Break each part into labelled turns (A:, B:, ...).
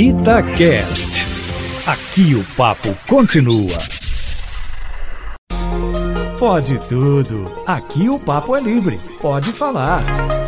A: Itacast. Aqui o papo continua. Pode tudo. Aqui o papo é livre. Pode falar.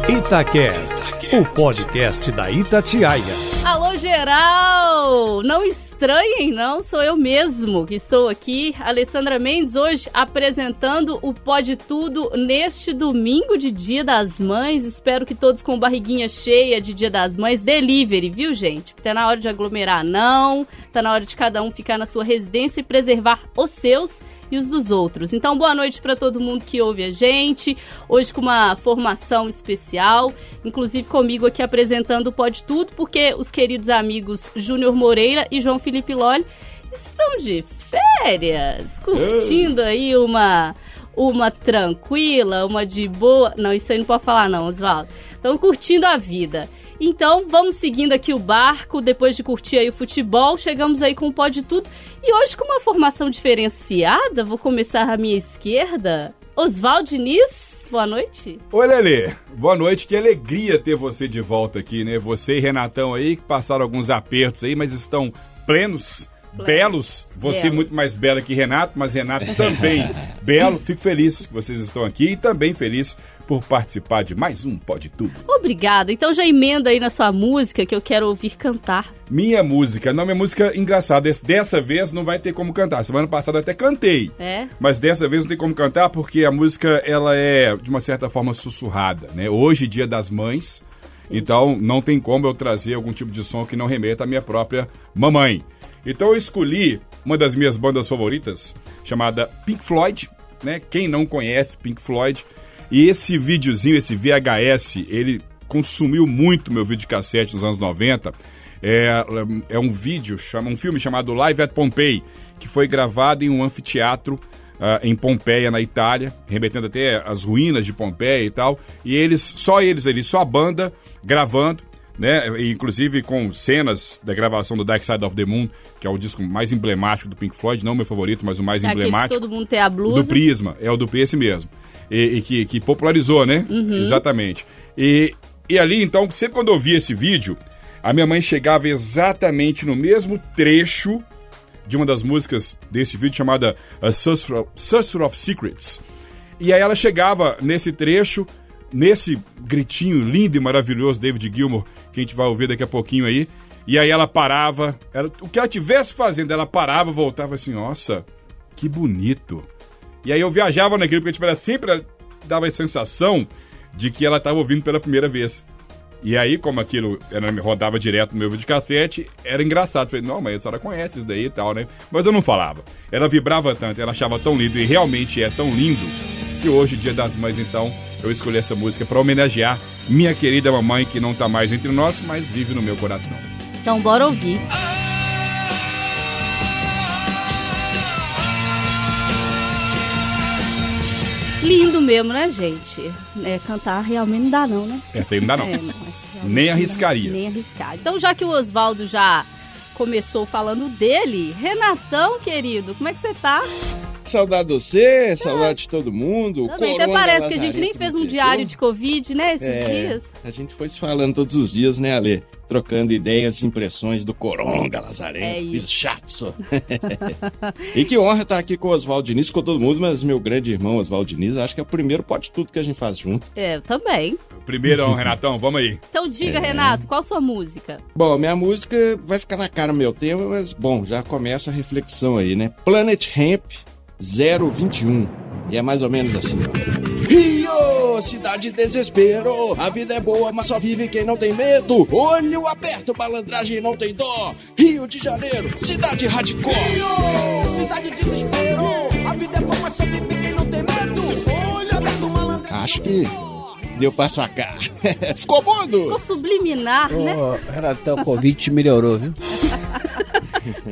A: Itacast, o podcast da Itatiaia.
B: Geral! Não estranhem, não, sou eu mesmo que estou aqui, Alessandra Mendes, hoje apresentando o Pode Tudo neste domingo de Dia das Mães. Espero que todos com barriguinha cheia de Dia das Mães. Delivery, viu, gente? Tá na hora de aglomerar, não. Tá na hora de cada um ficar na sua residência e preservar os seus e os dos outros. Então, boa noite para todo mundo que ouve a gente. Hoje com uma formação especial, inclusive comigo aqui apresentando o Pode Tudo, porque os queridos amigos Júnior Moreira e João Felipe Lolli estão de férias, curtindo aí uma uma tranquila, uma de boa. Não, isso aí não pode falar não, Oswaldo. Estão curtindo a vida. Então, vamos seguindo aqui o barco, depois de curtir aí o futebol, chegamos aí com o Pode Tudo. E hoje com uma formação diferenciada, vou começar à minha esquerda. Oswaldo Diniz, boa noite.
C: Oi, Lelê. Boa noite, que alegria ter você de volta aqui, né? Você e Renatão aí, que passaram alguns apertos aí, mas estão plenos belos. Você belos. muito mais bela que Renato, mas Renato também belo. Fico feliz que vocês estão aqui e também feliz por participar de mais um Pode Tudo.
B: Obrigada. Então já emenda aí na sua música que eu quero ouvir cantar.
C: Minha música, não, minha música engraçada. Dessa vez não vai ter como cantar. Semana passada até cantei.
B: É?
C: Mas dessa vez não tem como cantar porque a música ela é de uma certa forma sussurrada, né? Hoje, Dia das Mães. Então, não tem como eu trazer algum tipo de som que não remeta à minha própria mamãe. Então eu escolhi uma das minhas bandas favoritas, chamada Pink Floyd, né? Quem não conhece Pink Floyd. E esse videozinho, esse VHS, ele consumiu muito meu videocassete nos anos 90. É, é um vídeo, chama, um filme chamado Live at Pompeii, que foi gravado em um anfiteatro uh, em Pompeia, na Itália, remetendo até as ruínas de Pompeia e tal. E eles, só eles ali, só a banda gravando né? Inclusive com cenas da gravação do Dark Side of the Moon, que é o disco mais emblemático do Pink Floyd, não o meu favorito, mas o mais é emblemático.
B: todo mundo tem a blusa.
C: Do Prisma, é o do esse mesmo. E, e que, que, popularizou, né? Uhum. Exatamente. E, e ali, então, sempre quando eu vi esse vídeo, a minha mãe chegava exatamente no mesmo trecho de uma das músicas desse vídeo chamada A Sorcerer of Secrets. E aí ela chegava nesse trecho nesse gritinho lindo e maravilhoso David Gilmour, que a gente vai ouvir daqui a pouquinho aí. E aí ela parava, ela, o que ela tivesse fazendo, ela parava, voltava assim, nossa, que bonito. E aí eu viajava naquilo, porque tipo, ela sempre dava a sensação de que ela estava ouvindo pela primeira vez. E aí, como aquilo ela rodava direto no meu videocassete, era engraçado. Eu falei, não, mas a senhora conhece isso daí e tal, né? Mas eu não falava. Ela vibrava tanto, ela achava tão lindo, e realmente é tão lindo, que hoje, dia das mães, então, eu escolhi essa música para homenagear minha querida mamãe que não tá mais entre nós, mas vive no meu coração.
B: Então bora ouvir. Lindo mesmo, né, gente? É, cantar realmente não dá não, né?
C: Essa aí não dá não. É, não nem arriscaria.
B: Nem arriscar. Então, já que o Oswaldo já começou falando dele, Renatão, querido, como é que você tá?
D: Saudade de você, saudade de todo mundo.
B: Também até parece que a gente nem fez um diário de Covid, né, esses é, dias.
D: A gente foi se falando todos os dias, né, Ale? Trocando ideias, impressões do Coronga Lazarento, é chato. e que honra estar aqui com o Oswaldo Diniz, com todo mundo, mas meu grande irmão Oswaldo Diniz, acho que é o primeiro pode tudo que a gente faz junto.
B: É, eu também.
C: Primeiro, Renatão, vamos aí.
B: Então diga, é. Renato, qual a sua música?
D: Bom, minha música vai ficar na cara meu tema, mas bom, já começa a reflexão aí, né? Planet Ramp 021. E é mais ou menos assim. Rio, cidade de desespero. A vida é boa, mas só vive quem não tem medo. Olho aberto, malandragem não tem dó. Rio de Janeiro, cidade radical. Rio, cidade de desespero. A vida é boa, mas só vive quem não tem medo. Olho aberto, malandragem. Acho que deu pra sacar. Ficou bom,
B: Ficou subliminar, oh, né?
E: Renatão, o convite melhorou, viu?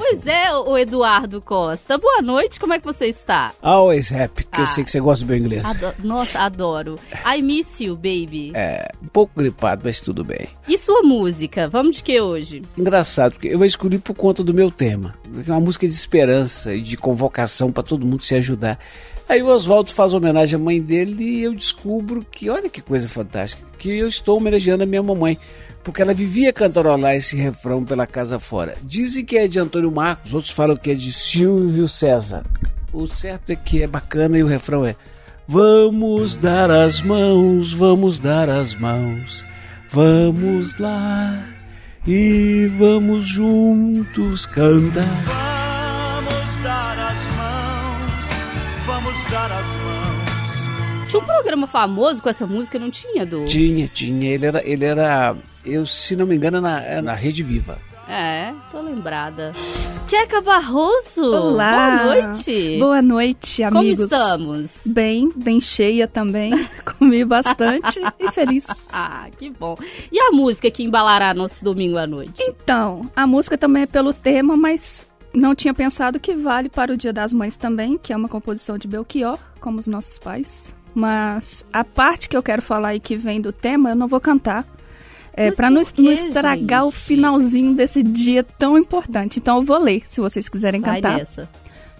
B: pois é, o Eduardo Costa. Boa noite, como é que você está?
E: Always happy, que ah, eu sei que você gosta do meu inglês.
B: Nossa, adoro. I miss you, baby.
E: É, um pouco gripado, mas tudo bem.
B: E sua música? Vamos de que hoje?
E: Engraçado, porque eu escolhi por conta do meu tema. É uma música de esperança e de convocação para todo mundo se ajudar. Aí o Oswaldo faz homenagem à mãe dele e eu descubro que, olha que coisa fantástica, que eu estou homenageando a minha mamãe porque ela vivia cantarolar esse refrão pela casa fora. Dizem que é de Antônio Marcos, outros falam que é de Silvio César. O certo é que é bacana e o refrão é: Vamos dar as mãos, vamos dar as mãos, vamos lá e vamos juntos cantar.
B: Tinha um programa famoso com essa música, não tinha, do.
E: Tinha, tinha. Ele era, ele era eu, se não me engano, na, é na Rede Viva.
B: É, tô lembrada. Queca Barroso!
F: Olá!
B: Boa noite!
F: Boa noite, amigos.
B: Como estamos?
F: Bem, bem cheia também. Comi bastante e feliz.
B: Ah, que bom. E a música que embalará nosso domingo à noite?
F: Então, a música também é pelo tema, mas não tinha pensado que vale para o Dia das Mães também, que é uma composição de Belchior, como os nossos pais. Mas a parte que eu quero falar e que vem do tema, eu não vou cantar. É, para não, não estragar o
B: gente?
F: finalzinho desse dia tão importante. Então eu vou ler, se vocês quiserem
B: Vai
F: cantar.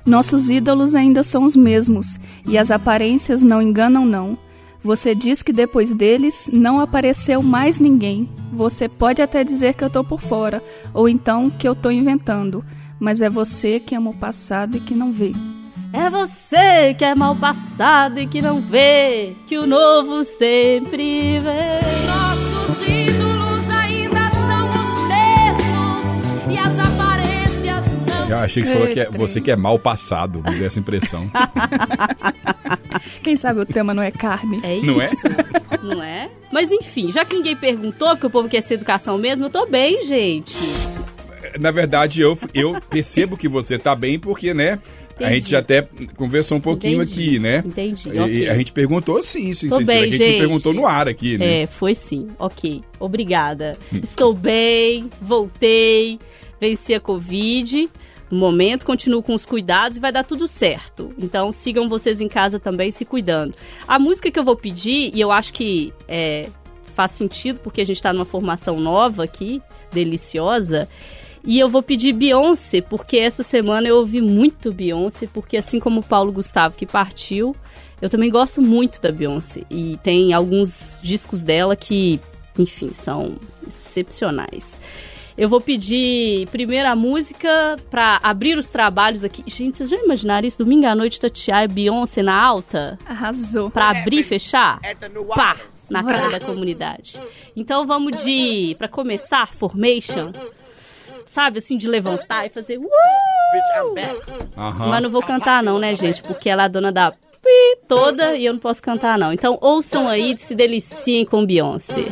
F: Nossos ídolos ainda são os mesmos, e as aparências não enganam, não. Você diz que depois deles não apareceu mais ninguém. Você pode até dizer que eu tô por fora, ou então que eu tô inventando, mas é você que ama o passado e que não vê.
B: É você que é mal passado e que não vê que o novo sempre vem.
G: Nossos ídolos ainda são os mesmos e as aparências não.
C: Eu achei que você falou que é, você que é mal passado, me deu essa impressão.
F: Quem sabe o tema não é carne?
B: É isso?
C: Não é?
B: Não é? Mas enfim, já que ninguém perguntou, porque o povo quer ser educação mesmo, eu tô bem, gente.
C: Na verdade, eu, eu percebo que você tá bem porque, né? A
B: Entendi.
C: gente já até conversou um pouquinho
B: Entendi.
C: aqui, né?
B: Entendi,
C: E
B: ok.
C: a gente perguntou sim, sim, sim.
B: bem,
C: a gente
B: gente.
C: perguntou no ar aqui, né?
B: É, foi sim. Ok. Obrigada. Estou bem, voltei, venci a Covid. No momento, continuo com os cuidados e vai dar tudo certo. Então, sigam vocês em casa também se cuidando. A música que eu vou pedir, e eu acho que é, faz sentido, porque a gente está numa formação nova aqui, deliciosa. E eu vou pedir Beyoncé, porque essa semana eu ouvi muito Beyoncé, porque assim como o Paulo Gustavo que partiu, eu também gosto muito da Beyoncé. E tem alguns discos dela que, enfim, são excepcionais. Eu vou pedir primeiro a música pra abrir os trabalhos aqui. Gente, vocês já imaginaram isso? Domingo à noite, Tatiana e Beyoncé na alta?
F: Arrasou.
B: Pra abrir e fechar? Pá! Na cara da comunidade. Então vamos de, pra começar, Formation. Sabe, assim, de levantar e fazer. Uh! Mas não vou cantar, não, né, gente? Porque ela é a dona da pi toda e eu não posso cantar, não. Então ouçam aí e se deliciem com Beyoncé.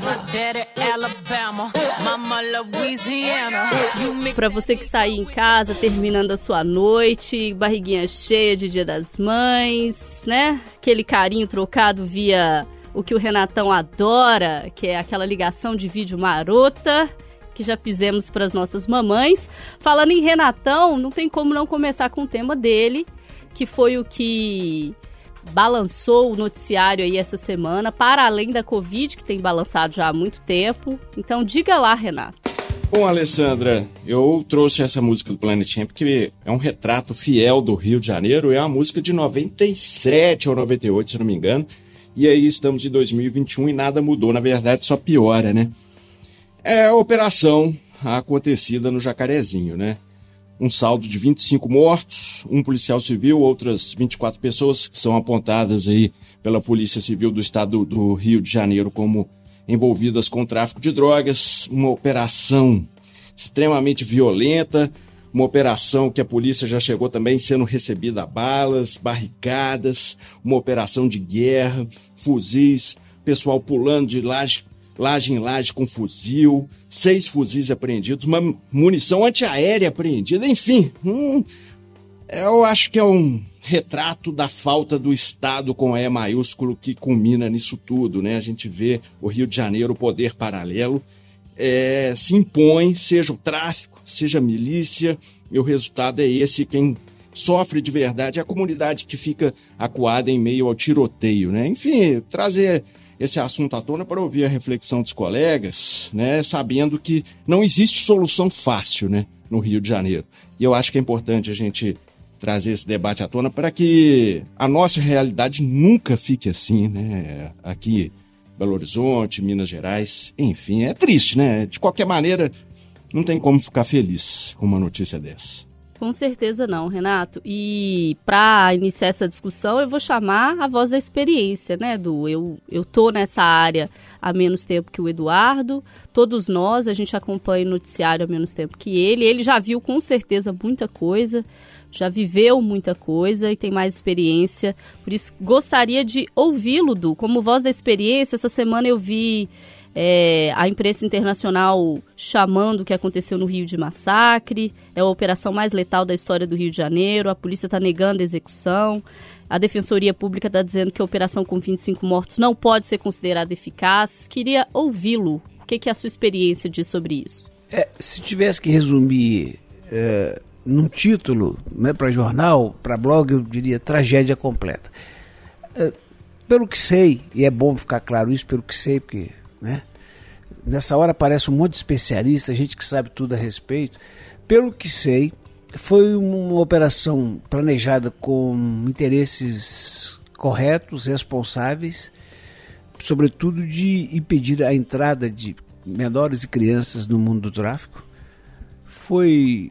B: Pra você que está aí em casa, terminando a sua noite, barriguinha cheia de Dia das Mães, né? Aquele carinho trocado via o que o Renatão adora, que é aquela ligação de vídeo marota que já fizemos para as nossas mamães. Falando em Renatão, não tem como não começar com o tema dele, que foi o que balançou o noticiário aí essa semana, para além da Covid, que tem balançado já há muito tempo. Então diga lá, Renato.
D: Bom, Alessandra, eu trouxe essa música do Planet Hemp, que é um retrato fiel do Rio de Janeiro. É uma música de 97 ou 98, se não me engano. E aí estamos em 2021 e nada mudou. Na verdade, só piora, né? É a operação acontecida no Jacarezinho, né? Um saldo de 25 mortos, um policial civil, outras 24 pessoas que são apontadas aí pela Polícia Civil do Estado do Rio de Janeiro como envolvidas com tráfico de drogas, uma operação extremamente violenta, uma operação que a polícia já chegou também sendo recebida a balas, barricadas, uma operação de guerra, fuzis, pessoal pulando de laje, laje em laje com fuzil, seis fuzis apreendidos, uma munição antiaérea apreendida, enfim, hum, eu acho que é um retrato da falta do Estado com E maiúsculo que culmina nisso tudo, né? A gente vê o Rio de Janeiro, o poder paralelo, é, se impõe, seja o tráfico, seja a milícia, e o resultado é esse. Quem sofre de verdade é a comunidade que fica acuada em meio ao tiroteio, né? Enfim, trazer esse assunto à tona para ouvir a reflexão dos colegas, né? Sabendo que não existe solução fácil, né? No Rio de Janeiro. E eu acho que é importante a gente trazer esse debate à tona para que a nossa realidade nunca fique assim, né? Aqui Belo Horizonte, Minas Gerais, enfim, é triste, né? De qualquer maneira, não tem como ficar feliz com uma notícia dessa.
B: Com certeza não, Renato. E para iniciar essa discussão, eu vou chamar a voz da experiência, né, Edu? Eu, eu tô nessa área há menos tempo que o Eduardo. Todos nós, a gente acompanha o noticiário há menos tempo que ele. Ele já viu com certeza muita coisa, já viveu muita coisa e tem mais experiência. Por isso, gostaria de ouvi-lo, Du. Como voz da experiência, essa semana eu vi é, a imprensa internacional chamando o que aconteceu no Rio de massacre, é a operação mais letal da história do Rio de Janeiro, a polícia está negando a execução, a Defensoria Pública está dizendo que a operação com 25 mortos não pode ser considerada eficaz. Queria ouvi-lo. O que, que a sua experiência diz sobre isso?
E: É, se tivesse que resumir é, num título, né, para jornal, para blog, eu diria tragédia completa. É, pelo que sei, e é bom ficar claro isso, pelo que sei, porque né? Nessa hora aparece um monte de especialista, gente que sabe tudo a respeito. Pelo que sei, foi uma operação planejada com interesses corretos, responsáveis, sobretudo de impedir a entrada de menores e crianças no mundo do tráfico. Foi,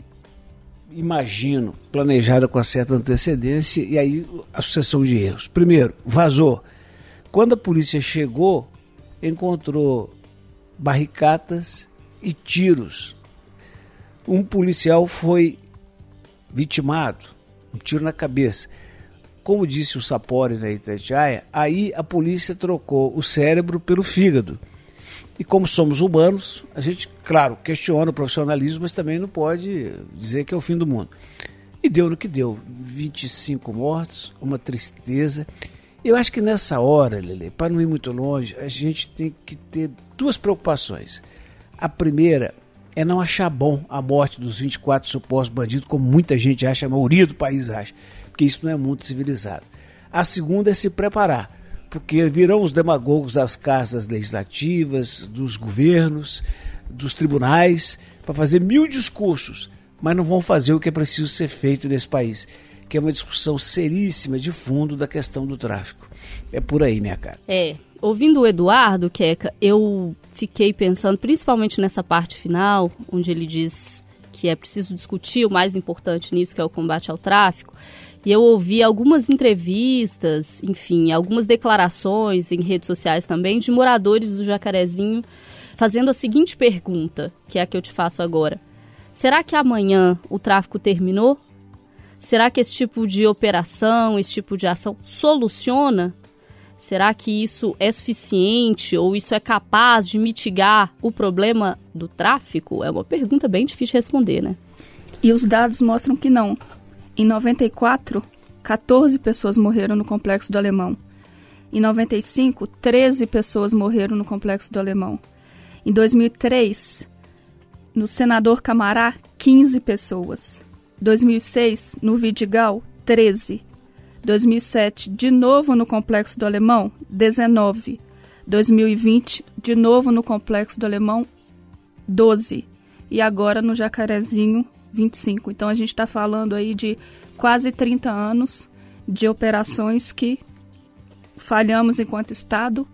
E: imagino, planejada com certa antecedência e aí a sucessão de erros. Primeiro, vazou. Quando a polícia chegou, encontrou barricadas e tiros. Um policial foi vitimado, um tiro na cabeça. Como disse o Sapori na Itatiaia, aí a polícia trocou o cérebro pelo fígado. E como somos humanos, a gente, claro, questiona o profissionalismo, mas também não pode dizer que é o fim do mundo. E deu no que deu: 25 mortos, uma tristeza. Eu acho que nessa hora, Lele, para não ir muito longe, a gente tem que ter duas preocupações. A primeira é não achar bom a morte dos 24 supostos bandidos, como muita gente acha, a maioria do país acha, porque isso não é muito civilizado. A segunda é se preparar, porque virão os demagogos das casas legislativas, dos governos, dos tribunais, para fazer mil discursos, mas não vão fazer o que é preciso ser feito nesse país que é uma discussão seríssima de fundo da questão do tráfico. É por aí, minha cara.
B: É, ouvindo o Eduardo, Queca, eu fiquei pensando, principalmente nessa parte final, onde ele diz que é preciso discutir o mais importante nisso, que é o combate ao tráfico. E eu ouvi algumas entrevistas, enfim, algumas declarações em redes sociais também de moradores do Jacarezinho fazendo a seguinte pergunta, que é a que eu te faço agora. Será que amanhã o tráfico terminou? Será que esse tipo de operação, esse tipo de ação soluciona? Será que isso é suficiente ou isso é capaz de mitigar o problema do tráfico? É uma pergunta bem difícil de responder, né?
F: E os dados mostram que não. Em 94, 14 pessoas morreram no complexo do Alemão. Em 95, 13 pessoas morreram no complexo do Alemão. Em 2003, no Senador Camará, 15 pessoas. 2006, no Vidigal, 13. 2007, de novo no Complexo do Alemão, 19. 2020, de novo no Complexo do Alemão, 12. E agora no Jacarezinho, 25. Então a gente está falando aí de quase 30 anos de operações que falhamos enquanto Estado,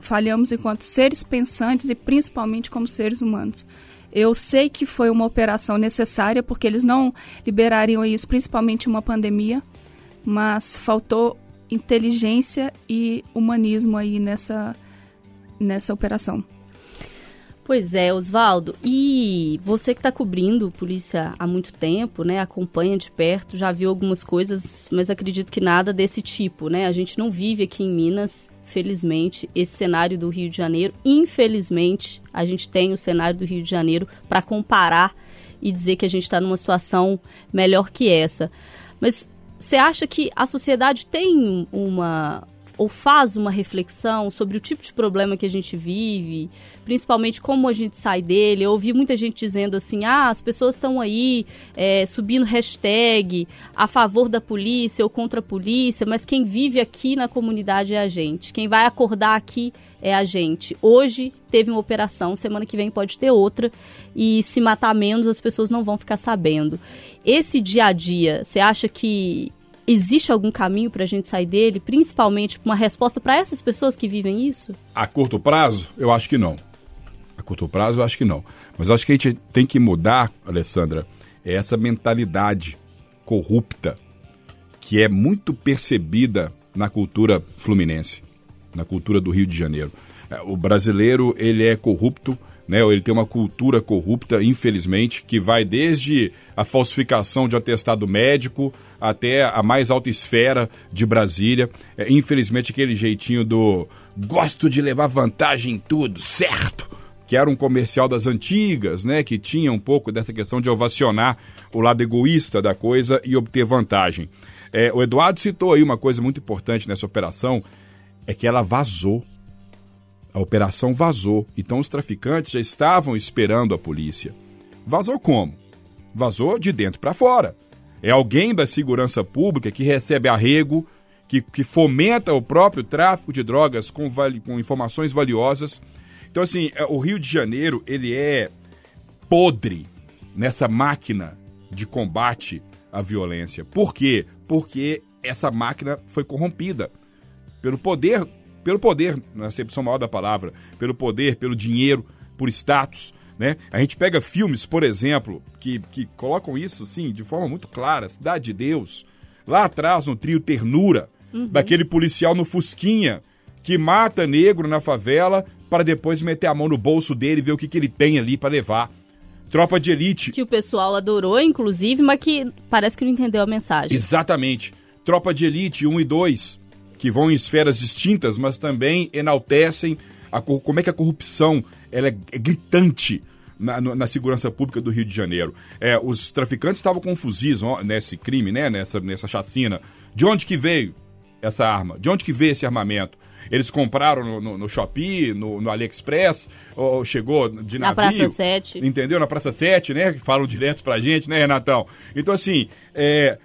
F: falhamos enquanto seres pensantes e principalmente como seres humanos. Eu sei que foi uma operação necessária, porque eles não liberariam isso, principalmente uma pandemia, mas faltou inteligência e humanismo aí nessa, nessa operação.
B: Pois é, Oswaldo. E você que está cobrindo polícia há muito tempo, né? Acompanha de perto, já viu algumas coisas, mas acredito que nada desse tipo, né? A gente não vive aqui em Minas felizmente, esse cenário do Rio de Janeiro. Infelizmente, a gente tem o cenário do Rio de Janeiro para comparar e dizer que a gente está numa situação melhor que essa. Mas você acha que a sociedade tem uma, ou faz uma reflexão sobre o tipo de problema que a gente vive, principalmente como a gente sai dele. Eu ouvi muita gente dizendo assim: ah, as pessoas estão aí é, subindo hashtag a favor da polícia ou contra a polícia, mas quem vive aqui na comunidade é a gente. Quem vai acordar aqui é a gente. Hoje teve uma operação, semana que vem pode ter outra, e se matar menos as pessoas não vão ficar sabendo. Esse dia a dia, você acha que existe algum caminho para a gente sair dele, principalmente uma resposta para essas pessoas que vivem isso?
C: A curto prazo, eu acho que não. A curto prazo, eu acho que não. Mas acho que a gente tem que mudar, Alessandra, essa mentalidade corrupta que é muito percebida na cultura fluminense, na cultura do Rio de Janeiro. É, O brasileiro, ele é corrupto, né? Ele tem uma cultura corrupta, infelizmente, que vai desde a falsificação de atestado médico até a mais alta esfera de Brasília. É, infelizmente, aquele jeitinho do gosto de levar vantagem em tudo, certo? que era um comercial das antigas, né, que tinha um pouco dessa questão de ovacionar o lado egoísta da coisa e obter vantagem. É, o Eduardo citou aí uma coisa muito importante nessa operação, é que ela vazou. A operação vazou. Então os traficantes já estavam esperando a polícia. Vazou como? Vazou de dentro para fora. É alguém da segurança pública que recebe arrego, que, que fomenta o próprio tráfico de drogas com, com informações valiosas. Então, assim, é, o Rio de Janeiro, ele é podre nessa máquina de combate à violência. Por quê? Porque essa máquina foi corrompida pelo poder, pelo poder, na acepção maior da palavra, pelo poder, pelo dinheiro, por status, né? A gente pega filmes, por exemplo, que, que colocam isso, assim, de forma muito clara, Cidade de Deus, lá atrás no trio Ternura, daquele policial no Fusquinha, que mata negro na favela para depois meter a mão no bolso dele e ver o que, que ele tem ali para levar. Tropa de elite,
B: Que o pessoal adorou, inclusive, mas que parece que não entendeu a mensagem.
C: Exatamente. Tropa de Elite 1 e 2, que vão em esferas distintas, mas também enaltecem a, como é que a corrupção ela é, é gritante na, na segurança pública do Rio de Janeiro. É, os traficantes estavam confusos ó, nesse crime, né, nessa, nessa chacina. De onde que veio essa arma? De onde que veio esse armamento? Eles compraram no, no, no Shopee, no, no AliExpress, ou chegou de
B: Na
C: navio?
B: Praça 7.
C: Entendeu? Na Praça 7, né? Que falam direto pra gente, né, Renatão? Então, assim, é,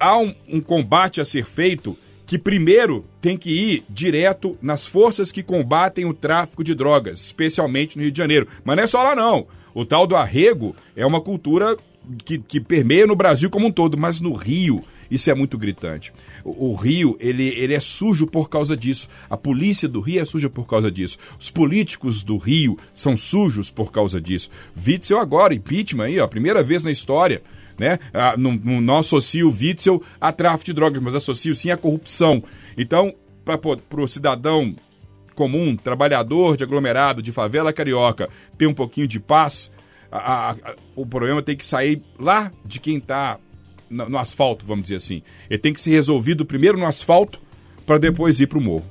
C: há um, um combate a ser feito que primeiro tem que ir direto nas forças que combatem o tráfico de drogas, especialmente no Rio de Janeiro. Mas não é só lá, não. O tal do arrego é uma cultura que, que permeia no Brasil como um todo, mas no Rio isso é muito gritante. O, o Rio, ele, ele é sujo por causa disso. A polícia do Rio é suja por causa disso. Os políticos do Rio são sujos por causa disso. Witzel agora, impeachment aí, ó, primeira vez na história. Né? Ah, não, não não associo o Witzel a tráfico de drogas, mas associo sim a corrupção. Então, para o cidadão comum, trabalhador de aglomerado, de favela carioca, ter um pouquinho de paz, a- a- a- o problema tem que sair lá de quem está no, no asfalto, vamos dizer assim. Ele tem que ser resolvido primeiro no asfalto para depois ir para o morro.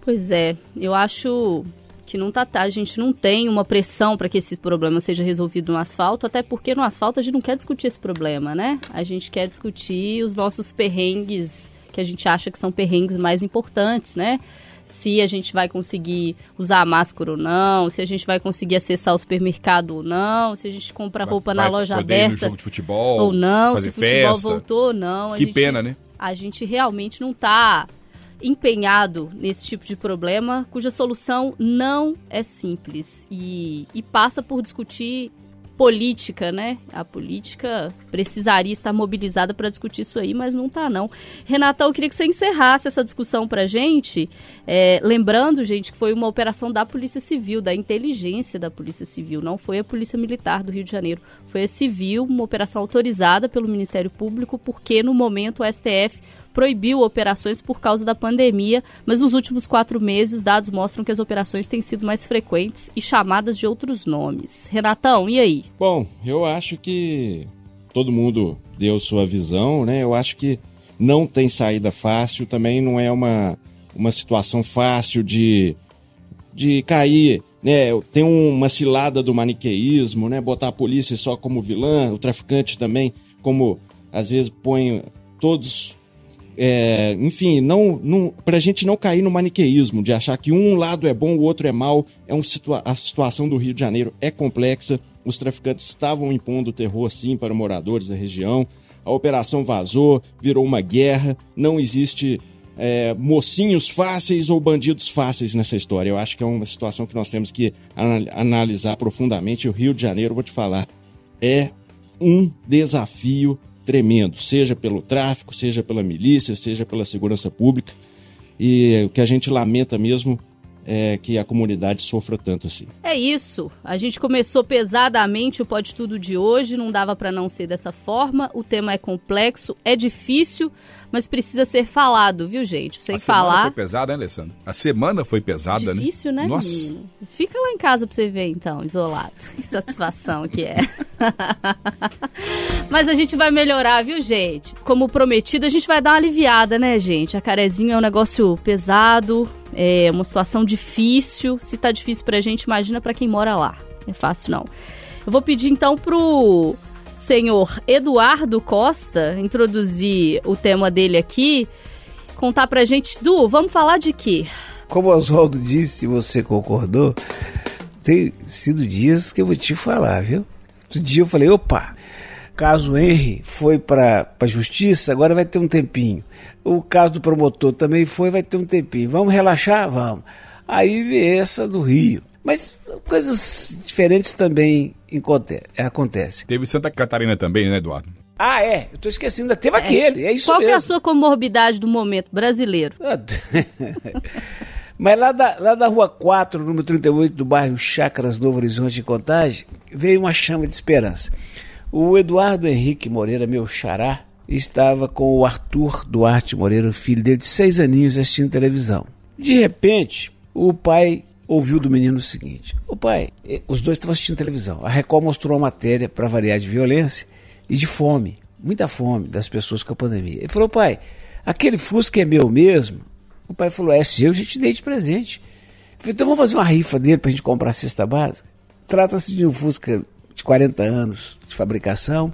B: Pois é, eu acho que não tá, tá, a gente não tem uma pressão para que esse problema seja resolvido no asfalto, até porque no asfalto a gente não quer discutir esse problema, né? A gente quer discutir os nossos perrengues, que a gente acha que são perrengues mais importantes, né? Se a gente vai conseguir usar a máscara ou não, se a gente vai conseguir acessar o supermercado ou não, se a gente compra roupa na
C: Vai
B: loja
C: poder ir no
B: aberta
C: jogo de futebol,
B: ou não, se o futebol
C: festa.
B: voltou ou não.
C: Que
B: gente-
C: pena, né?
B: a gente realmente não está empenhado nesse tipo de problema, cuja solução não é simples e, e passa por discutir política, né? A política precisaria estar mobilizada para discutir isso aí, mas não tá não. Renata, eu queria que você encerrasse essa discussão pra gente, é, lembrando, gente, que foi uma operação da Polícia Civil, da inteligência da Polícia Civil, não foi a Polícia Militar do Rio de Janeiro, foi a Civil, uma operação autorizada pelo Ministério Público, porque no momento o STF proibiu operações por causa da pandemia, mas nos últimos quatro meses os dados mostram que as operações têm sido mais frequentes e chamadas de outros nomes. Renatão, e aí?
D: Bom, eu acho que todo mundo deu sua visão, né? Eu acho que não tem saída fácil, também não é uma, uma situação fácil de, de cair, né? Tem uma cilada do maniqueísmo, né? Botar a polícia só como vilã, o traficante também, como às vezes põe todos é, enfim, não, não, gente não cair no maniqueísmo, de achar que um lado é bom, o outro é mal, é um situa a situação do Rio de Janeiro é complexa, os traficantes estavam impondo terror sim para moradores da região, a operação vazou, virou uma guerra, não existe é, mocinhos fáceis ou bandidos fáceis nessa história. Eu acho que é uma situação que nós temos que ana- analisar profundamente. O Rio de Janeiro, vou te falar, é um desafio tremendo, seja pelo tráfico, seja pela milícia, seja pela segurança pública. E o que a gente lamenta mesmo é que a comunidade sofra tanto assim.
B: É isso. A gente começou pesadamente o Pode Tudo de hoje, não dava para não ser dessa forma. O tema é complexo, é difícil, mas precisa ser falado, viu, gente? Pra
C: A
B: vocês
C: semana
B: falar.
C: foi pesada, né, Alessandro? A semana foi pesada,
B: Difícil, né,
C: Nossa.
B: menino? Fica lá em casa pra você ver, então, isolado. Que satisfação que é. Mas a gente vai melhorar, viu, gente? Como prometido, a gente vai dar uma aliviada, né, gente? A carezinho é um negócio pesado, é uma situação difícil. Se tá difícil pra gente, imagina pra quem mora lá. Não é fácil, não. Eu vou pedir, então, pro senhor Eduardo Costa introduzir o tema dele aqui, contar pra gente. Du, vamos falar de quê?
E: Como o Oswaldo disse, você concordou, tem sido dias que eu vou te falar, viu? Outro dia eu falei, opa, caso Henry foi para a justiça, agora vai ter um tempinho. O caso do promotor também foi, vai ter um tempinho. Vamos relaxar? Vamos. Aí veio essa do Rio. Mas coisas diferentes também enconte- acontecem.
C: Teve Santa Catarina também, né, Eduardo?
E: Ah, é, eu tô esquecendo, ainda teve aquele, é isso
B: Qual que
E: mesmo.
B: é a sua comorbidade do momento brasileiro?
E: Mas lá da, lá da rua 4, número 38, do bairro Chácaras Novo Horizonte de Contagem, veio uma chama de esperança. O Eduardo Henrique Moreira, meu xará, estava com o Arthur Duarte Moreira, filho dele de seis aninhos, assistindo televisão. De repente, o pai ouviu do menino o seguinte: O pai, eh, os dois estavam assistindo televisão. A Record mostrou uma matéria para variar de violência e de fome, muita fome das pessoas com a pandemia. Ele falou: Pai, aquele Fusca é meu mesmo? O pai falou: É seu, eu já te dei de presente. Eu falei, então vamos fazer uma rifa dele para a gente comprar a cesta básica? Trata-se de um Fusca de 40 anos de fabricação,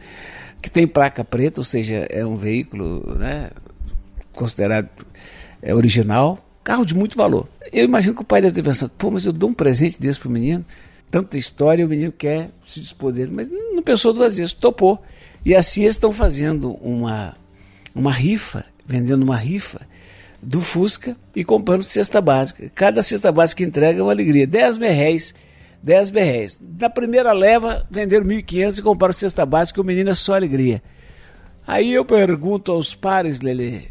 E: que tem placa preta, ou seja, é um veículo né, considerado é, original, carro de muito valor. Eu imagino que o pai deve ter pensado, pô, mas eu dou um presente desse pro menino, tanta história, o menino quer se dispor dele, mas não pensou duas vezes, topou. E assim eles estão fazendo uma, uma rifa, vendendo uma rifa do Fusca e comprando cesta básica. Cada cesta básica que entrega é uma alegria. 10 merréis, 10 merréis. Na primeira leva, venderam 1.500 e compraram cesta básica, o menino é só alegria. Aí eu pergunto aos pares, Lele,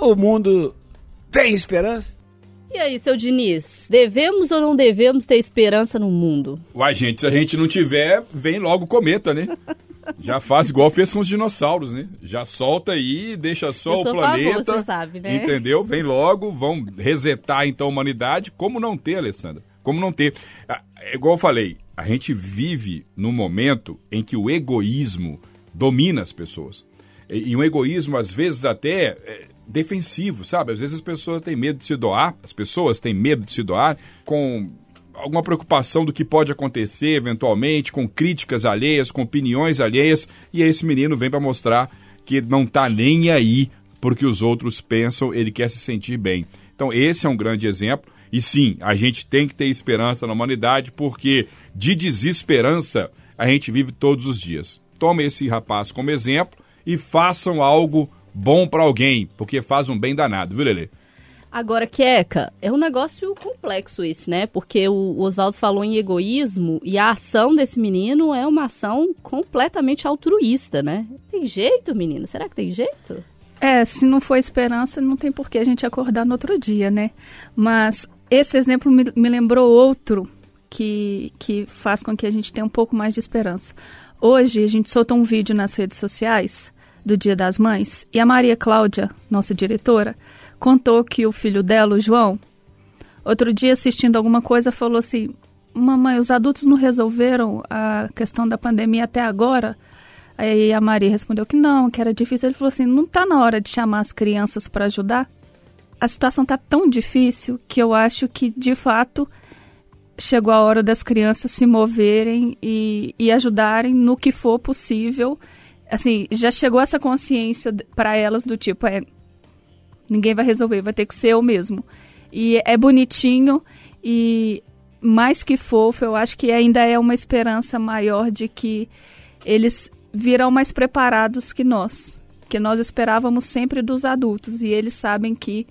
E: o mundo tem esperança?
B: E aí, seu Diniz, devemos ou não devemos ter esperança no mundo?
C: Uai, gente, se a gente não tiver, vem logo o cometa, né? Já faz igual fez com os dinossauros, né? Já solta aí, deixa só
B: Eu
C: o
B: favor,
C: planeta.
B: você sabe, né?
C: Entendeu? Vem logo, vão resetar então a humanidade. Como não ter, Alessandra? Como não ter? Ah, É igual eu falei, a gente vive num momento em que o egoísmo domina as pessoas. E, e um egoísmo, às vezes, até é, defensivo, sabe? Às vezes as pessoas têm medo de se doar, as pessoas têm medo de se doar com alguma preocupação do que pode acontecer eventualmente, com críticas alheias, com opiniões alheias, e aí esse menino vem para mostrar que não tá nem aí porque os outros pensam, ele quer se sentir bem. Então esse é um grande exemplo. E sim, a gente tem que ter esperança na humanidade, porque de desesperança a gente vive todos os dias. Tome esse rapaz como exemplo e façam algo bom para alguém, porque faz um bem danado, viu, Lelê?
B: Agora, Queca, é um negócio complexo esse, né? Porque o Oswaldo falou em egoísmo e a ação desse menino é uma ação completamente altruísta, né? Tem jeito, menino? Será que tem jeito?
F: É, se não for esperança, não tem por que a gente acordar no outro dia, né? Mas esse exemplo me, me lembrou outro que, que faz com que a gente tenha um pouco mais de esperança. Hoje, a gente soltou um vídeo nas redes sociais do Dia das Mães e a Maria Cláudia, nossa diretora, contou que o filho dela, o João, outro dia assistindo alguma coisa, falou assim: Mamãe, os adultos não resolveram a questão da pandemia até agora? Aí a Maria respondeu que não, que era difícil. Ele falou assim: não tá na hora de chamar as crianças para ajudar? A situação tá tão difícil que eu acho que, de fato, chegou a hora das crianças se moverem e, e ajudarem no que for possível. Assim, já chegou essa consciência para elas do tipo: é, ninguém vai resolver, vai ter que ser eu mesmo. E é bonitinho e mais que fofo, eu acho que ainda é uma esperança maior de que eles virão mais preparados que nós, que nós esperávamos sempre dos adultos e eles sabem que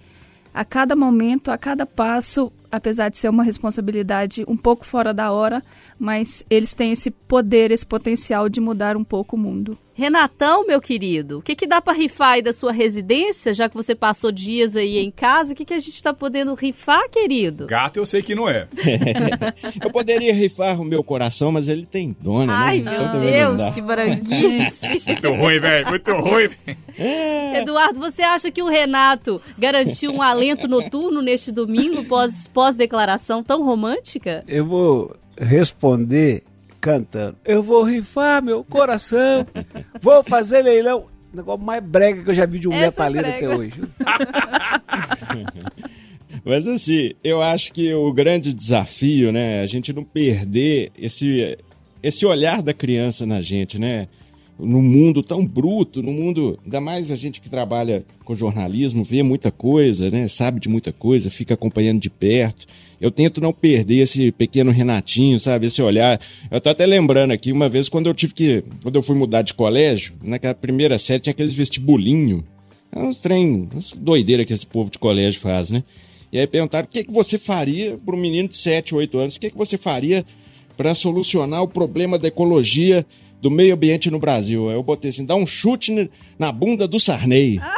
F: a cada momento, a cada passo, apesar de ser uma responsabilidade um pouco fora da hora, mas eles têm esse poder, esse potencial de mudar um pouco o mundo.
B: Renatão, meu querido, o que, que dá pra rifar aí da sua residência, já que você passou dias aí em casa? O que, que a gente tá podendo rifar, querido?
C: Gato eu sei que não é.
D: Eu poderia rifar o meu coração, mas ele tem dona,
B: Ai,
D: né?
B: meu
D: Então
B: Deus, que branquice.
C: Muito ruim, velho. Muito ruim.
B: Eduardo, você acha que o Renato garantiu um alento noturno neste domingo pós, pós-declaração tão romântica?
E: Eu vou responder cantando. Eu vou rifar meu coração, vou fazer leilão. O negócio mais brega que eu já vi de um
B: Essa é
E: metaleiro
B: brega.
E: até hoje.
D: Mas assim, eu acho que o grande desafio, né, é a gente não perder esse, esse olhar da criança na gente, né? No mundo tão bruto, no mundo, ainda mais a gente que trabalha com jornalismo, vê muita coisa, né? Sabe de muita coisa, fica acompanhando de perto. Eu tento não perder esse pequeno Renatinho, sabe? Esse olhar. Eu tô até lembrando aqui, uma vez quando eu tive que. Quando eu fui mudar de colégio, naquela primeira série tinha aqueles vestibulinho. É uns trem, umas doideira que esse povo de colégio faz, né? E aí perguntaram o que, que você faria para um menino de 7, 8 anos, o que, que você faria para solucionar o problema da ecologia do meio ambiente no Brasil? Aí eu botei assim, dá um chute na bunda do Sarney.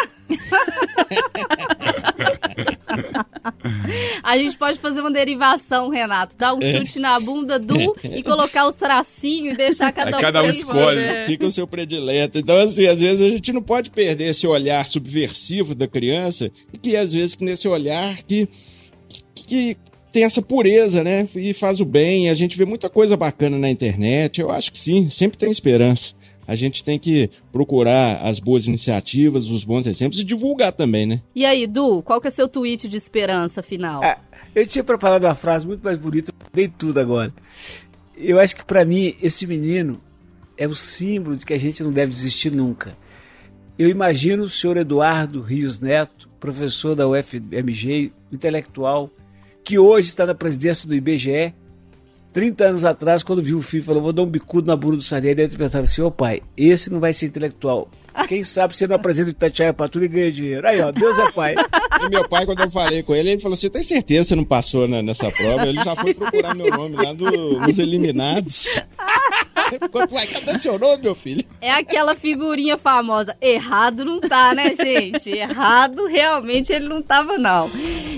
B: A gente pode fazer uma derivação, Renato. Dar um
D: É.
B: chute na bunda do e colocar os tracinhos e deixar cada um.
C: Cada um escolhe.
D: Fica o seu predileto. Então, assim, às vezes a gente não pode perder esse olhar subversivo da criança, e que às vezes que nesse olhar que, que tem essa pureza, né? E faz o bem. A gente vê muita coisa bacana na internet. Eu acho que sim, sempre tem esperança. A gente tem que procurar as boas iniciativas, os bons exemplos e divulgar também, né?
B: E aí, Du, qual que é seu tweet de esperança final?
E: Ah, eu tinha preparado uma frase muito mais bonita, dei tudo agora. Eu acho que pra mim esse menino é o símbolo de que a gente não deve desistir nunca. Eu imagino o senhor Eduardo Rios Neto, professor da UFMG, intelectual, que hoje está na presidência do IBGE. 30 anos atrás, quando viu o filho, falou: Vou dar um bicudo na bunda do Sarney. Deve ter pensado assim: Ô pai, esse não vai ser intelectual. Quem sabe você não apresenta o Itatiaia pra tudo e ganha dinheiro. Aí, ó, Deus é pai.
D: E meu pai, quando eu falei com ele, ele falou assim: tem certeza que você não passou na- nessa prova? Ele já foi procurar meu nome lá do- nos eliminados. Quanto vai? Cadê seu nome, meu filho?
B: É aquela figurinha famosa. Errado não tá, né, gente? Errado realmente ele não tava, não.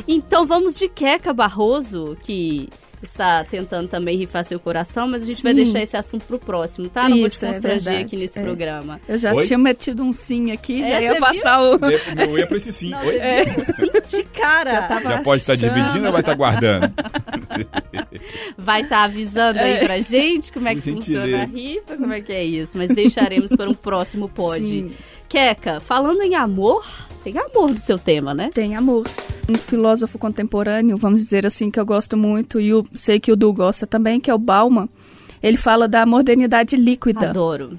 B: Então vamos de Queca Barroso, que está tentando também rifar seu coração, mas a gente vai
F: Sim.
B: deixar esse assunto pro próximo, tá? Não vou te
F: Isso, é
B: constranger
F: verdade,
B: aqui nesse
F: é.
B: programa.
F: Eu já
C: Oi?
F: tinha metido um sim aqui,
B: É,
F: já ia passar o.
C: O meu ia pra esse sim. Oi?
B: Sim, de cara.
F: tava
C: Já pode estar
F: achando.
C: dividindo ou vai estar guardando?
B: Vai estar avisando aí
F: É.
B: pra gente como é que funciona a rifa, como é que é isso. Mas deixaremos para um próximo pod.
F: Sim.
B: Queca, falando em amor, tem amor no seu tema, né?
F: Tem amor. Um filósofo contemporâneo, vamos dizer assim, que eu gosto muito, e eu sei que o Du gosta também, que é o Bauman. Ele fala da modernidade líquida.
B: Adoro.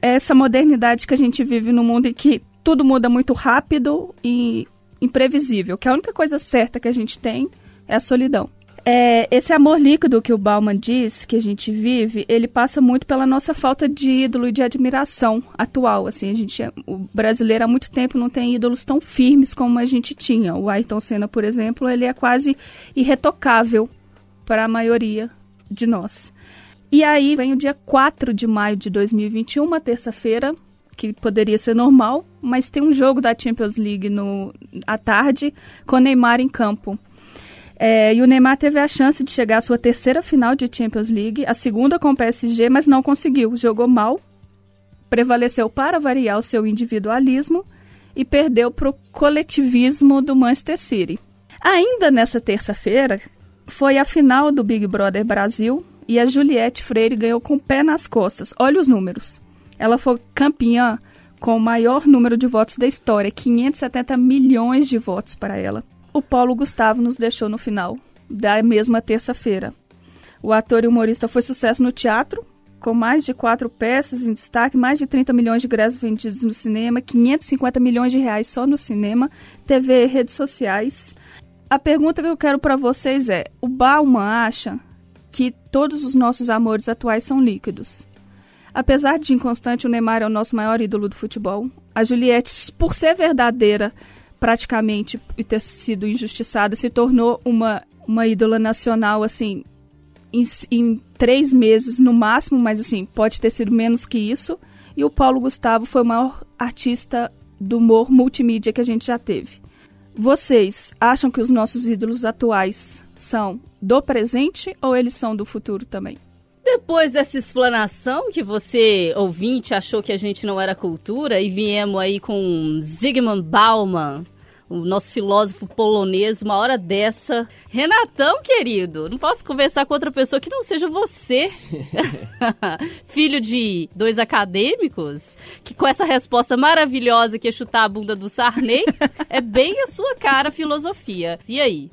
F: essa modernidade que a gente vive no mundo em que tudo muda muito rápido e imprevisível, que a única coisa certa que a gente tem é a solidão. É, esse amor líquido que o Bauman diz que a gente vive, ele passa muito pela nossa falta de ídolo e de admiração atual. Assim, a gente, é- o brasileiro há muito tempo não tem ídolos tão firmes como a gente tinha. O Ayrton Senna, por exemplo, ele é quase irretocável para a maioria de nós. E aí vem o dia 4 de maio de 2021, uma terça-feira, que poderia ser normal, mas tem um jogo da Champions League no, à tarde com o Neymar em campo. É, e o Neymar teve a chance de chegar à sua terceira final de Champions League, a segunda com o PSG, mas não conseguiu. Jogou mal, prevaleceu para variar o seu individualismo e perdeu para o coletivismo do Manchester City. Ainda nessa terça-feira, foi a final do Big Brother Brasil e a Juliette Freire ganhou com o pé nas costas. Olha os números. Ela foi campeã com o maior número de votos da história, 570 milhões de votos para ela. O Paulo Gustavo nos deixou no final da mesma terça-feira. O ator e humorista foi sucesso no teatro, com mais de quatro peças em destaque, mais de 30 milhões de ingressos vendidos no cinema, 550 milhões de reais só no cinema, TV e redes sociais. A pergunta que eu quero para vocês é: o Bauman acha que todos os nossos amores atuais são líquidos? Apesar de inconstante, o Neymar é o nosso maior ídolo do futebol. A Juliette, por ser verdadeira, praticamente, e ter sido injustiçada, se tornou uma, uma ídola nacional, assim, em, em três meses no máximo, mas assim, pode ter sido menos que isso. e o Paulo Gustavo foi o maior artista do humor multimídia que a gente já teve. Vocês acham que os nossos ídolos atuais são do presente ou eles são do futuro também?
B: Depois dessa explanação que você, ouvinte, achou que a gente não era cultura e viemos aí com Zygmunt Bauman, o nosso filósofo polonês, uma hora dessa. Renatão, querido, não posso conversar com outra pessoa que não seja você, filho de dois acadêmicos, que com essa resposta maravilhosa que é chutar a bunda do Sarney, é bem a sua cara a filosofia. E aí?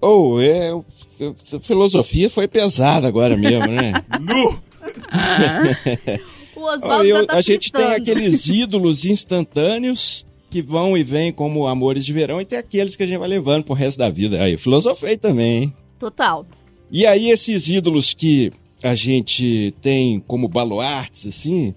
D: Ou é. a Filosofia foi pesada agora mesmo, né?
C: Nu!
B: O Oswaldo
D: eu-
B: tá
D: a gente tem aqueles ídolos instantâneos que vão e vêm como amores de verão, e tem aqueles que a gente vai levando pro resto da vida. Aí, filosofei também, hein?
B: Total.
D: E aí, esses ídolos que a gente tem como baluartes, assim,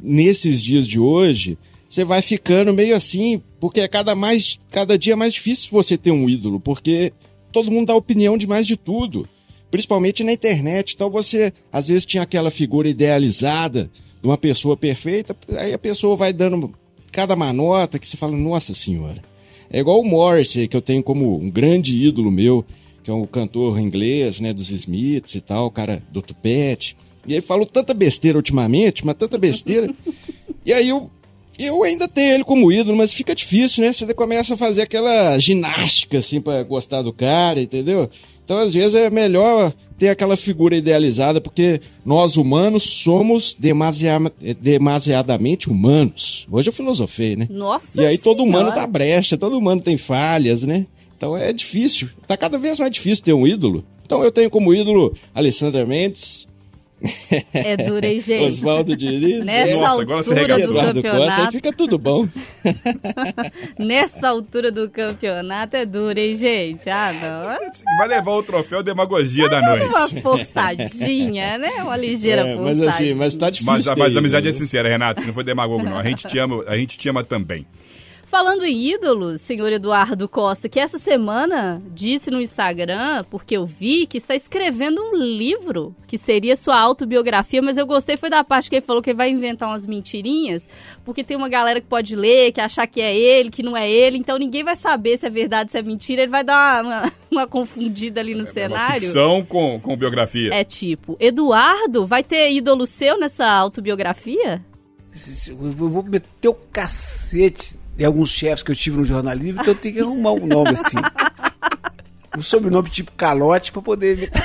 D: nesses dias de hoje, você vai ficando meio assim, porque é cada, mais, cada dia mais difícil você ter um ídolo, porque todo mundo dá opinião demais de tudo, principalmente na internet. Então você, às vezes, tinha aquela figura idealizada de uma pessoa perfeita, aí a pessoa vai dando cada manota que você fala, nossa senhora. É igual o Morrissey, que eu tenho como um grande ídolo meu, que é um cantor inglês, né, dos Smiths e tal, o cara do Tupete. E ele falou tanta besteira ultimamente, mas tanta besteira. e aí eu, eu ainda tenho ele como ídolo, mas fica difícil, né? Você começa a fazer aquela ginástica, assim, pra gostar do cara, entendeu? Então, às vezes, é melhor ter aquela figura idealizada, porque nós humanos somos demasiá- demasiadamente humanos. Hoje eu filosofei, né?
B: Nossa
D: E aí todo humano
B: Senhora.
D: dá brecha, todo humano tem falhas, né? Então é difícil. Tá cada vez mais difícil ter um ídolo. Então eu tenho como ídolo Alessandra Mendes,
B: É dura, hein, gente?
D: Oswaldo Diniz,
B: Nessa
C: Nossa, agora você
B: altura do
C: arregaçou.
D: Eduardo Costa, aí
B: campeonato,
D: fica tudo bom.
B: nessa altura do campeonato é dura, hein, gente? Ah, não.
C: Vai levar o troféu demagogia da
B: Uma
C: noite.
B: forçadinha, né? Uma ligeira
D: É, mas
B: forçadinha.
D: assim, mas tá difícil.
C: Mas, mas a amizade é
D: né?
C: sincera, Renato. Você não foi demagogo, não. A gente te ama, a gente te ama também.
B: Falando em ídolos, senhor Eduardo Costa, que essa semana disse no Instagram, porque eu vi, que está escrevendo um livro que seria sua autobiografia, mas eu gostei foi da parte que ele falou que ele vai inventar umas mentirinhas, porque tem uma galera que pode ler, que achar que é ele, que não é ele, então ninguém vai saber se é verdade, se é mentira, ele vai dar uma, uma- uma confundida ali no
C: É uma
B: cenário.
C: ficção com, com biografia.
B: É tipo, Eduardo, vai ter ídolo seu nessa autobiografia?
E: Eu vou meter o cacete em alguns chefes que eu tive no jornalismo, então eu tenho que arrumar um nome assim. Um sobrenome tipo calote pra poder evitar.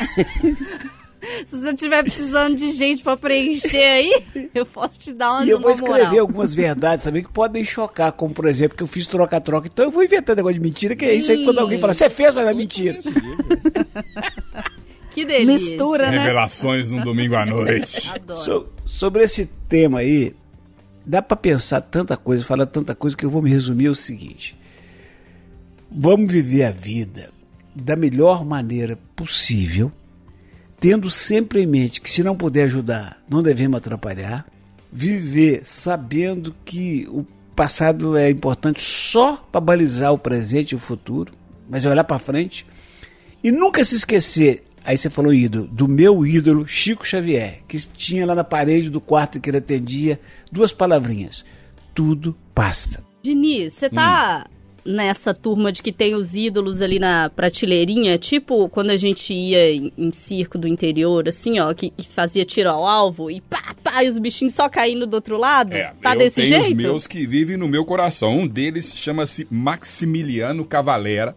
B: Se você estiver precisando de gente pra preencher aí, eu posso te dar uma
E: E eu vou escrever
B: moral.
E: algumas verdades também que podem chocar, como por exemplo, que eu fiz troca-troca. Então eu vou inventar negócio de mentira, que é isso aí que quando alguém fala, você fez, mas é mentira.
B: Que delícia.
F: Mistura, né?
C: Revelações no domingo à noite.
B: Adoro.
E: So- sobre esse tema aí, dá pra pensar tanta coisa, falar tanta coisa que eu vou me resumir o seguinte: vamos viver a vida da melhor maneira possível, tendo sempre em mente que se não puder ajudar, não devemos atrapalhar, viver sabendo que o passado é importante só para balizar o presente e o futuro, mas é olhar para frente. E nunca se esquecer, aí você falou ídolo, do meu ídolo Chico Xavier, que tinha lá na parede do quarto que ele atendia duas palavrinhas: tudo passa.
B: Diniz, você tá
C: Hum.
B: nessa turma de que tem os ídolos ali na prateleirinha, tipo quando a gente ia em, em circo do interior, assim, ó, que, que fazia tiro ao alvo e pá, pá, e os bichinhos só caindo do outro lado?
C: É,
B: tá
C: eu
B: desse
C: tenho
B: jeito?
C: os meus que vivem no meu coração. Um deles chama-se Maximiliano Cavalera.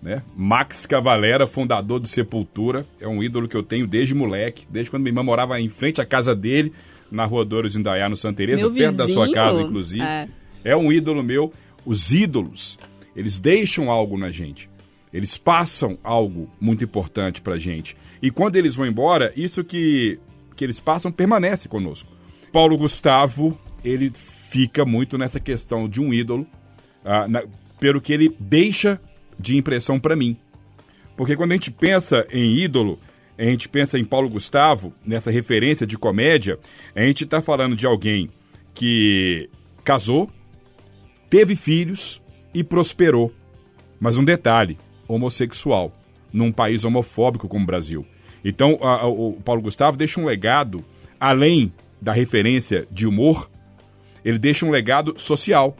C: Né? Max Cavalera, fundador do Sepultura. É um ídolo que eu tenho desde moleque, desde quando minha irmã morava em frente à casa dele, na rua Douros Indaiá, no Santa Teresa,
B: Meu
C: perto da sua
B: vizinho?
C: casa, inclusive.
B: É.
C: É um ídolo meu. Os ídolos, eles deixam algo na gente. Eles passam algo muito importante pra gente. E quando eles vão embora, isso que, que eles passam permanece conosco. Paulo Gustavo, ele fica muito nessa questão de um ídolo, ah, na- pelo que ele deixa de impressão pra mim. Porque quando a gente pensa em ídolo, a gente pensa em Paulo Gustavo, nessa referência de comédia, a gente está falando de alguém que casou, teve filhos e prosperou. Mas um detalhe, homossexual, num país homofóbico como o Brasil. Então, a- a- o Paulo Gustavo deixa um legado além da referência de humor, ele deixa um legado social.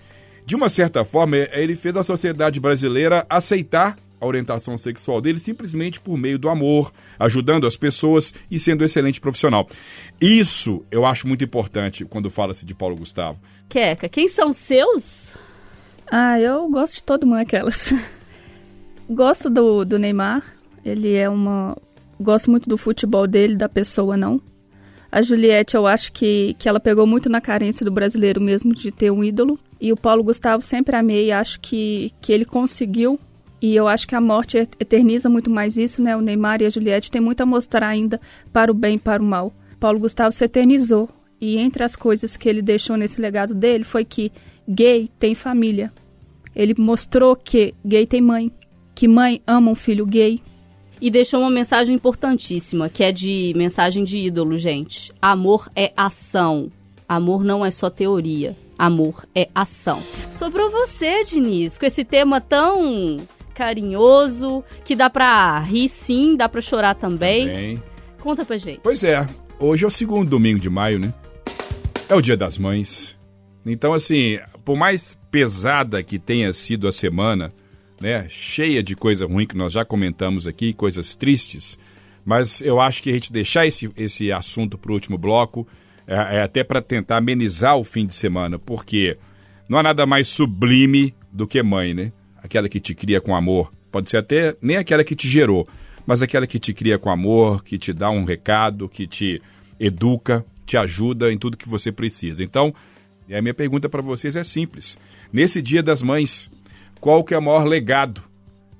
C: De uma certa forma, ele fez a sociedade brasileira aceitar a orientação sexual dele simplesmente por meio do amor, ajudando as pessoas e sendo um excelente profissional. Isso eu acho muito importante quando fala-se de Paulo Gustavo.
B: Queca, quem são seus?
F: Ah, eu gosto de todo mundo aquelas. gosto do, do Neymar. Ele é uma. Gosto muito do futebol dele, da pessoa não. A Juliette, eu acho que, que ela pegou muito na carência do brasileiro mesmo de ter um ídolo. E o Paulo Gustavo sempre amei, acho que, que ele conseguiu. E eu acho que a morte eterniza muito mais isso, né? O Neymar e a Juliette têm muito a mostrar ainda para o bem e para o mal. Paulo Gustavo se eternizou. E entre as coisas que ele deixou nesse legado dele foi que gay tem família. Ele mostrou que gay tem mãe, que mãe ama um filho gay.
B: E deixou uma mensagem importantíssima, que é de mensagem de ídolo, gente. Amor é ação. Amor não é só teoria. Amor é ação. Sobrou você, Diniz, com esse tema tão carinhoso, que dá pra rir sim, dá pra chorar também.
C: Bem,
B: Conta pra gente.
C: Pois é, hoje é o segundo domingo de maio, né? É o dia das mães. Então, assim, por mais pesada que tenha sido a semana, né? Cheia de coisa ruim que nós já comentamos aqui, coisas tristes, mas eu acho que a gente deixar esse, esse assunto para o último bloco é, é até para tentar amenizar o fim de semana, porque não há nada mais sublime do que mãe, né? Aquela que te cria com amor. Pode ser até nem aquela que te gerou, mas aquela que te cria com amor, que te dá um recado, que te educa, te ajuda em tudo que você precisa. Então, a minha pergunta para vocês é simples. Nesse Dia das Mães, qual que é o maior legado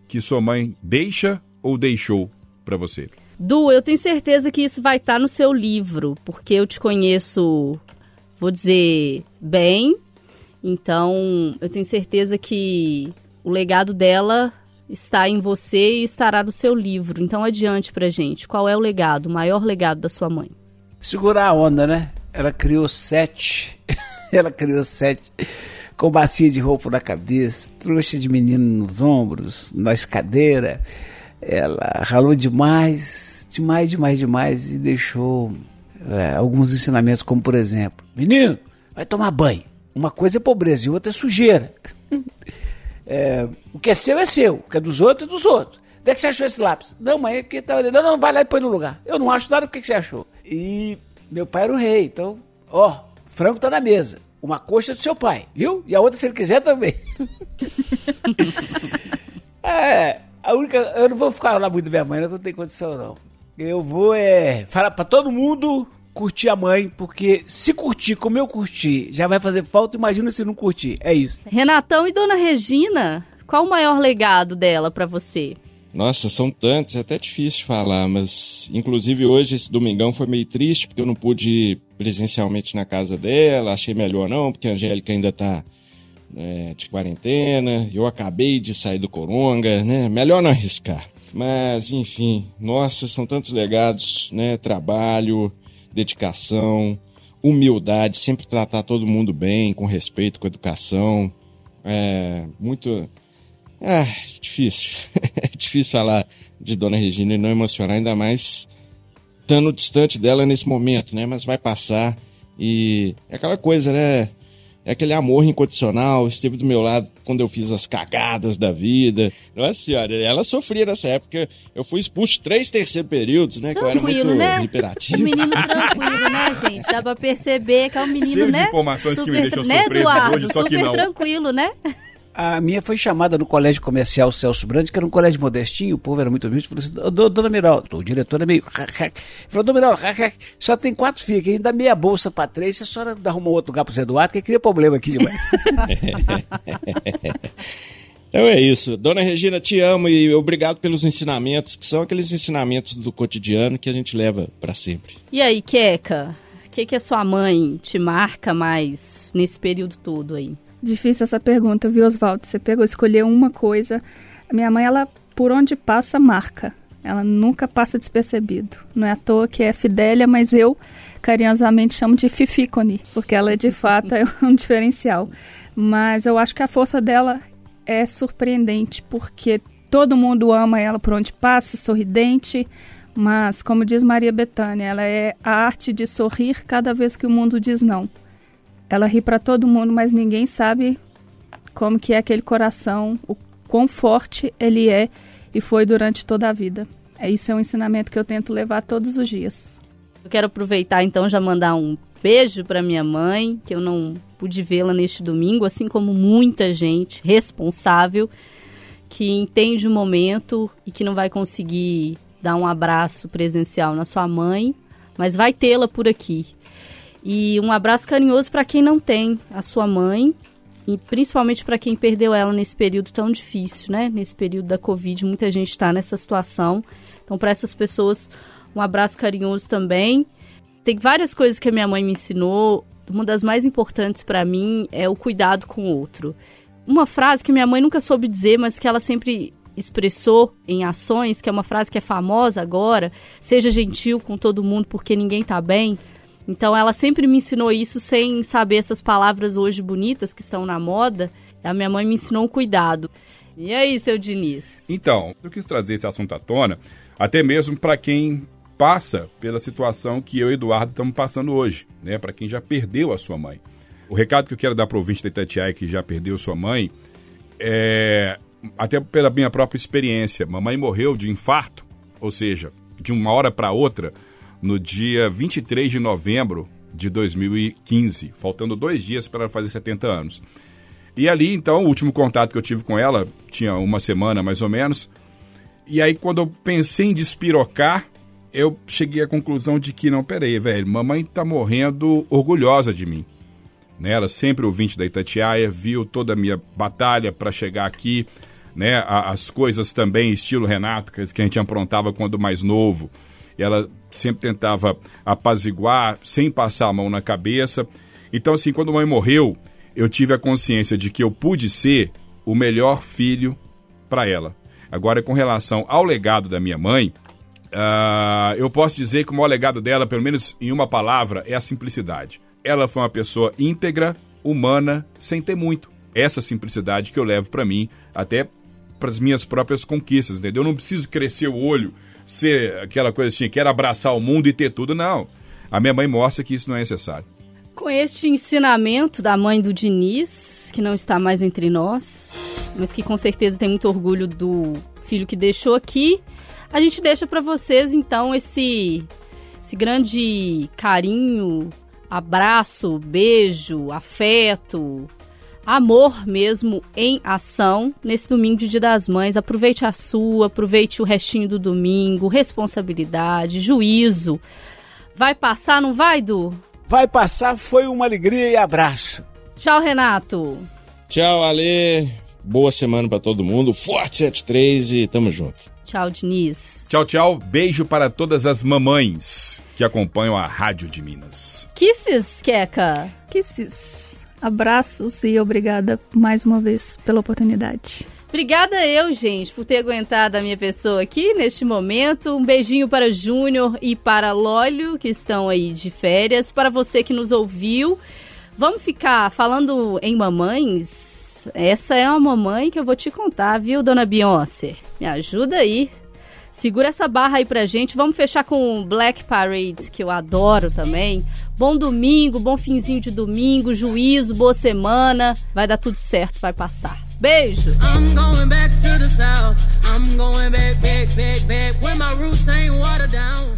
C: que sua mãe deixa ou deixou para você?
B: Du, eu tenho certeza que isso vai estar no seu livro, porque eu te conheço, vou dizer, bem. Então, eu tenho certeza que o legado dela está em você e estará no seu livro. Então, adiante pra gente. Qual é o legado, o maior legado da sua mãe?
E: Segurar a onda, né? Ela criou sete. Ela criou sete. Com bacia de roupa na cabeça, trouxa de menino nos ombros, na escadeira. Ela ralou demais, demais, demais, demais e deixou é, alguns ensinamentos, como por exemplo: Menino, vai tomar banho. Uma coisa é pobreza e outra é sujeira. É, o que é seu é seu, o que é dos outros é dos outros. Onde é que você achou esse lápis? Não, mãe, é que tá. Não, não, vai lá e põe no lugar. Eu não acho nada, o que, que você achou? E meu pai era o rei, então, ó, frango tá na mesa. Uma coxa do seu pai, viu? E a outra, se ele quiser, também. é, a única. Eu não vou ficar lá muito da minha mãe, não, tem condição, não. Eu vou é, falar pra todo mundo curtir a mãe, porque se curtir como eu curti, já vai fazer falta, imagina se não curtir. É isso.
B: Renatão e Dona Regina, qual o maior legado dela pra você?
D: Nossa, são tantos, é até difícil falar, mas inclusive hoje esse domingão foi meio triste porque eu não pude ir presencialmente na casa dela, achei melhor não, porque a Angélica ainda tá é, de quarentena, eu acabei de sair do Coronga, né? Melhor não arriscar. Mas, enfim, nossa, são tantos legados, né? Trabalho, dedicação, humildade, sempre tratar todo mundo bem, com respeito, com educação. É muito. É difícil. é difícil falar de Dona Regina e não emocionar, ainda mais estando distante dela nesse momento, né? Mas vai passar e é aquela coisa, né? É aquele amor incondicional, esteve do meu lado quando eu fiz as cagadas da vida. Nossa senhora, ela sofria nessa época. Eu fui expulso três terceiros períodos, né? que eu era
B: Tranquilo,
D: muito
B: né?
D: hiperativo.
B: Um menino tranquilo, né, gente? Dá pra perceber que é um menino,
C: Cheio de
B: né?
C: informações que me deixam
B: né,
C: surpreso
B: Eduardo?
C: hoje, só que
B: Super
C: não.
B: tranquilo, né?
E: A minha foi chamada no colégio comercial Celso Brandes, que era um colégio modestinho, o povo era muito humilde, falou assim, "Ô, Dona Miralda, o diretor é meio... Falou, Dona Miralda, só tem quatro filhos, que a gente dá meia bolsa pra três, você só arrumou outro lugar pro Zé Eduardo, que cria problema aqui demais.
D: Então é isso. Dona Regina, te amo e obrigado pelos ensinamentos, que são aqueles ensinamentos do cotidiano que a gente leva pra sempre.
B: E aí, Queca? O que, que a sua mãe te marca mais nesse período todo aí?
F: Difícil essa pergunta, viu, Oswaldo? Você pegou, escolheu uma coisa. A minha mãe, ela, por onde passa, marca. Ela nunca passa despercebido. Não é à toa que é Fidélia, mas eu carinhosamente chamo de Fifícone, porque ela, de fato, é um diferencial. Mas eu acho que a força dela é surpreendente, porque todo mundo ama ela por onde passa, sorridente, Mas, como diz Maria Bethânia, ela é a arte de sorrir cada vez que o mundo diz não. Ela ri para todo mundo, mas ninguém sabe como que é aquele coração, o quão forte ele é e foi durante toda a vida. É isso é um ensinamento que eu tento levar todos os dias.
B: Eu quero aproveitar então já mandar um beijo para minha mãe, que eu não pude vê-la neste domingo, assim como muita gente responsável que entende o momento e que não vai conseguir dar um abraço presencial na sua mãe, mas vai tê-la por aqui. E um abraço carinhoso para quem não tem a sua mãe e principalmente para quem perdeu ela nesse período tão difícil, né? Nesse período da Covid, muita gente está nessa situação. Então, para essas pessoas, um abraço carinhoso também. Tem várias coisas que a minha mãe me ensinou. Uma das mais importantes para mim é o cuidado com o outro. Uma frase que minha mãe nunca soube dizer, mas que ela sempre expressou em ações, que é uma frase que é famosa agora, seja gentil com todo mundo porque ninguém tá bem. Então ela sempre me ensinou isso sem saber essas palavras hoje bonitas que estão na moda. A minha mãe me ensinou o cuidado. E aí, seu Diniz?
C: Então, eu quis trazer esse assunto à tona, até mesmo para quem passa pela situação que eu e Eduardo estamos passando hoje, né? Para quem já perdeu a sua mãe. O recado que eu quero dar para o ouvinte da Itatiaia que já perdeu sua mãe é até pela minha própria experiência. Mamãe morreu de infarto, ou seja, de uma hora para outra, no dia 23 de novembro de 2015, faltando dois dias para fazer 70 anos. E ali, então, o último contato que eu tive com ela, tinha uma semana mais ou menos. E aí, quando eu pensei em despirocar, eu cheguei à conclusão de que, não, peraí, velho, mamãe tá morrendo orgulhosa de mim. Né? Ela sempre ouvinte da Itatiaia, viu toda a minha batalha para chegar aqui, né? As coisas também, estilo Renato, que a gente aprontava quando mais novo. Ela sempre tentava apaziguar, sem passar a mão na cabeça. Então, assim, quando a mãe morreu, eu tive a consciência de que eu pude ser o melhor filho para ela. Agora, com relação ao legado da minha mãe, uh, eu posso dizer que o maior legado dela, pelo menos em uma palavra, é a simplicidade. Ela foi uma pessoa íntegra, humana, sem ter muito. Essa simplicidade que eu levo para mim, até para as minhas próprias conquistas, entendeu? Eu não preciso crescer o olho, ser aquela coisa assim, quero abraçar o mundo e ter tudo, não. A minha mãe mostra que isso não é necessário.
B: Com este ensinamento da mãe do Diniz, que não está mais entre nós, mas que com certeza tem muito orgulho do filho que deixou aqui, a gente deixa para vocês então esse esse grande carinho, abraço, beijo, afeto, amor mesmo em ação nesse domingo de Dia das Mães. Aproveite a sua, aproveite o restinho do domingo, responsabilidade, juízo. Vai passar, não vai, Du?
E: Vai passar, foi uma alegria e abraço.
B: Tchau, Renato.
D: Tchau, Ale. Boa semana para todo mundo. Forte 73 e tamo junto.
B: Tchau, Diniz.
C: Tchau, tchau. Beijo para todas as mamães que acompanham a Rádio de Minas.
B: Kisses, Queca.
F: Kisses. Abraços e obrigada mais uma vez pela oportunidade.
B: Obrigada eu, gente, por ter aguentado a minha pessoa aqui neste momento. Um beijinho para Júnior e para Lólio, que estão aí de férias. Para você que nos ouviu, vamos ficar falando em mamães. Essa é uma mamãe que eu vou te contar, viu, dona Beyoncé? Me ajuda aí. Segura essa barra aí pra gente. Vamos fechar com Black Parade, que eu adoro também. Bom domingo, bom finzinho de domingo, juízo, boa semana. Vai dar tudo certo, vai passar. Beijo!
G: I'm going back to the south. I'm going back, back, back, back. Where my roots ain't watered down.